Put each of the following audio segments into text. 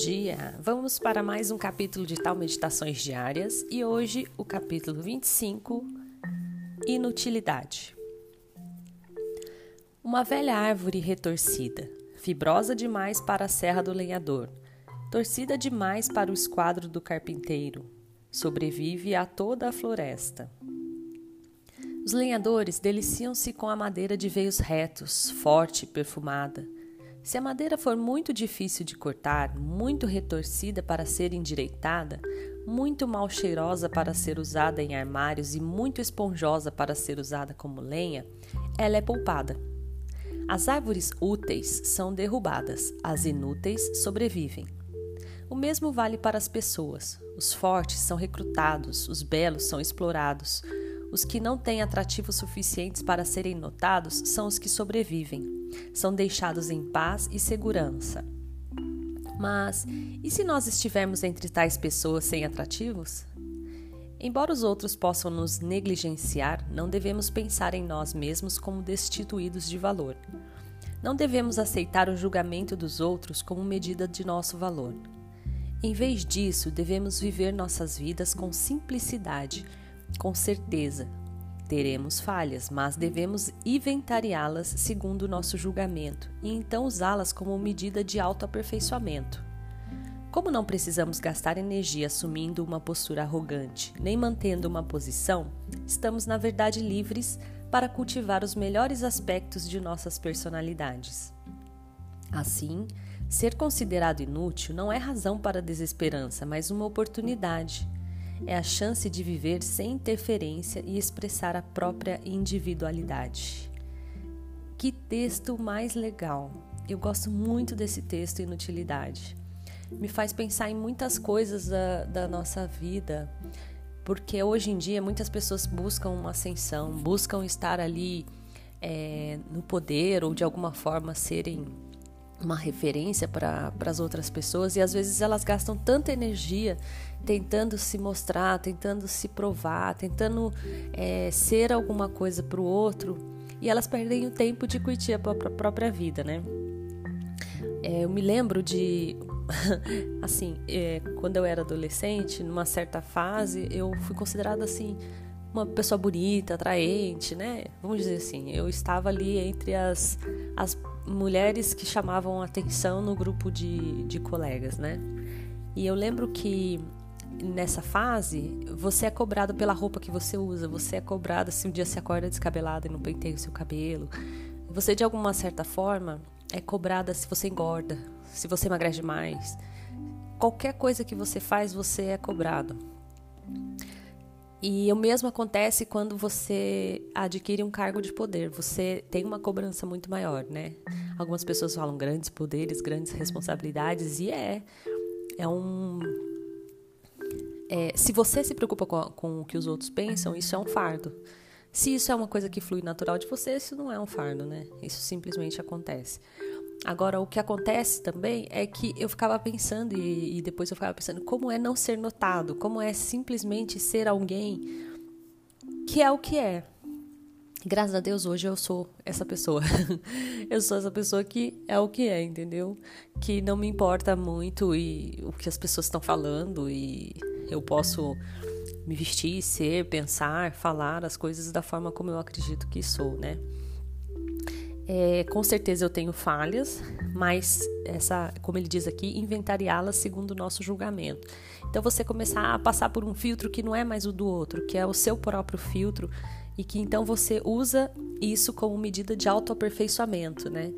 dia! Vamos para mais um capítulo de Tal Meditações Diárias e hoje o capítulo 25 Inutilidade. Uma velha árvore retorcida, fibrosa demais para a serra do lenhador, torcida demais para o esquadro do carpinteiro, sobrevive a toda a floresta. Os lenhadores deliciam-se com a madeira de veios retos, forte e perfumada se a madeira for muito difícil de cortar, muito retorcida para ser endireitada, muito mal cheirosa para ser usada em armários e muito esponjosa para ser usada como lenha, ela é poupada. As árvores úteis são derrubadas, as inúteis sobrevivem. O mesmo vale para as pessoas. Os fortes são recrutados, os belos são explorados. Os que não têm atrativos suficientes para serem notados são os que sobrevivem são deixados em paz e segurança. Mas e se nós estivermos entre tais pessoas sem atrativos? Embora os outros possam nos negligenciar, não devemos pensar em nós mesmos como destituídos de valor. Não devemos aceitar o julgamento dos outros como medida de nosso valor. Em vez disso, devemos viver nossas vidas com simplicidade, com certeza, Teremos falhas, mas devemos inventariá-las segundo o nosso julgamento e então usá-las como medida de autoaperfeiçoamento. Como não precisamos gastar energia assumindo uma postura arrogante, nem mantendo uma posição, estamos na verdade livres para cultivar os melhores aspectos de nossas personalidades. Assim, ser considerado inútil não é razão para desesperança, mas uma oportunidade é a chance de viver sem interferência e expressar a própria individualidade. Que texto mais legal! Eu gosto muito desse texto Inutilidade. Me faz pensar em muitas coisas da, da nossa vida, porque hoje em dia muitas pessoas buscam uma ascensão, buscam estar ali é, no poder ou de alguma forma serem uma referência para as outras pessoas e às vezes elas gastam tanta energia tentando se mostrar, tentando se provar, tentando é, ser alguma coisa para o outro e elas perdem o tempo de curtir a própria vida, né? É, eu me lembro de, assim, é, quando eu era adolescente, numa certa fase, eu fui considerada assim uma pessoa bonita, atraente, né? Vamos dizer assim, eu estava ali entre as, as mulheres que chamavam atenção no grupo de, de colegas, né? E eu lembro que nessa fase, você é cobrado pela roupa que você usa, você é cobrado se um dia você acorda descabelado e não penteia o seu cabelo. Você, de alguma certa forma, é cobrada se você engorda, se você emagrece demais. Qualquer coisa que você faz, você é cobrado. E o mesmo acontece quando você adquire um cargo de poder. Você tem uma cobrança muito maior, né? Algumas pessoas falam grandes poderes, grandes responsabilidades, e é. É um. É, se você se preocupa com, com o que os outros pensam, isso é um fardo. Se isso é uma coisa que flui natural de você, isso não é um fardo, né? Isso simplesmente acontece. Agora, o que acontece também é que eu ficava pensando, e, e, depois eu ficava pensando, como é não ser notado, como é simplesmente ser alguém que é o que é. Graças a Deus, hoje eu sou essa pessoa. eu sou essa pessoa que é o que é, entendeu? Que não me importa muito e o que as pessoas estão falando e eu posso me vestir, ser, pensar, falar as coisas da forma como eu acredito que sou, né? É, com certeza eu tenho falhas, mas essa, como ele diz aqui, inventariá-las segundo o nosso julgamento. Então você começar a passar por um filtro que não é mais o do outro, que é o seu próprio filtro e que então você usa isso como medida de autoaperfeiçoamento, né?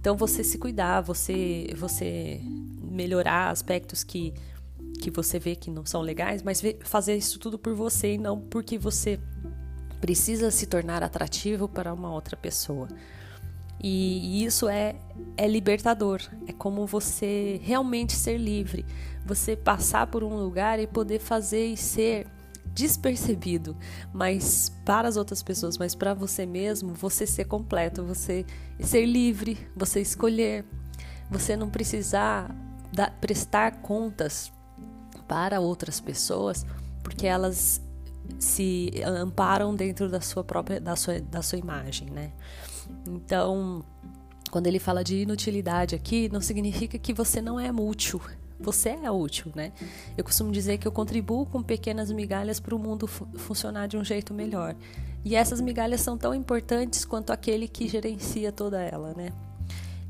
Então você se cuidar, você você melhorar aspectos que que você vê que não são legais, mas fazer isso tudo por você e não porque você precisa se tornar atrativo para uma outra pessoa. E isso é, é libertador. É como você realmente ser livre. Você passar por um lugar e poder fazer e ser despercebido, mas para as outras pessoas, mas para você mesmo, você ser completo, você ser livre, você escolher, você não precisar da, prestar contas para outras pessoas, porque elas se amparam dentro da sua própria da sua, da sua imagem, né? Então, quando ele fala de inutilidade aqui, não significa que você não é útil, você é útil, né? Eu costumo dizer que eu contribuo com pequenas migalhas para o mundo fu funcionar de um jeito melhor. E essas migalhas são tão importantes quanto aquele que gerencia toda ela, né?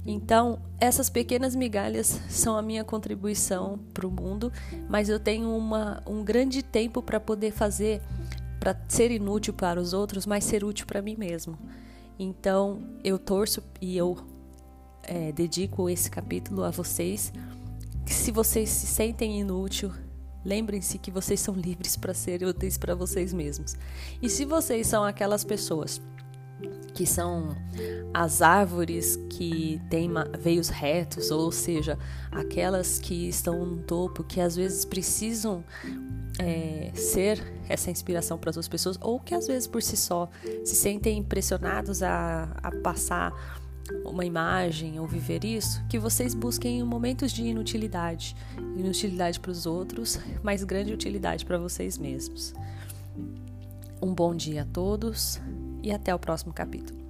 Então, essas pequenas migalhas são a minha contribuição para o mundo, mas eu tenho uma, um grande tempo para poder fazer, para ser inútil para os outros, mas ser útil para mim mesmo. Então, eu torço e eu é, dedico esse capítulo a vocês. Se vocês se sentem inútil, lembrem-se que vocês são livres para ser úteis para vocês mesmos. E se vocês são aquelas pessoas que são as árvores que têm veios retos, ou seja, aquelas que estão no topo, que às vezes precisam é, ser essa inspiração para outras pessoas, ou que às vezes por si só se sentem impressionados a, a passar uma imagem ou viver isso, que vocês busquem momentos de inutilidade inutilidade para os outros, mas grande utilidade para vocês mesmos. Um bom dia a todos e até o próximo capítulo.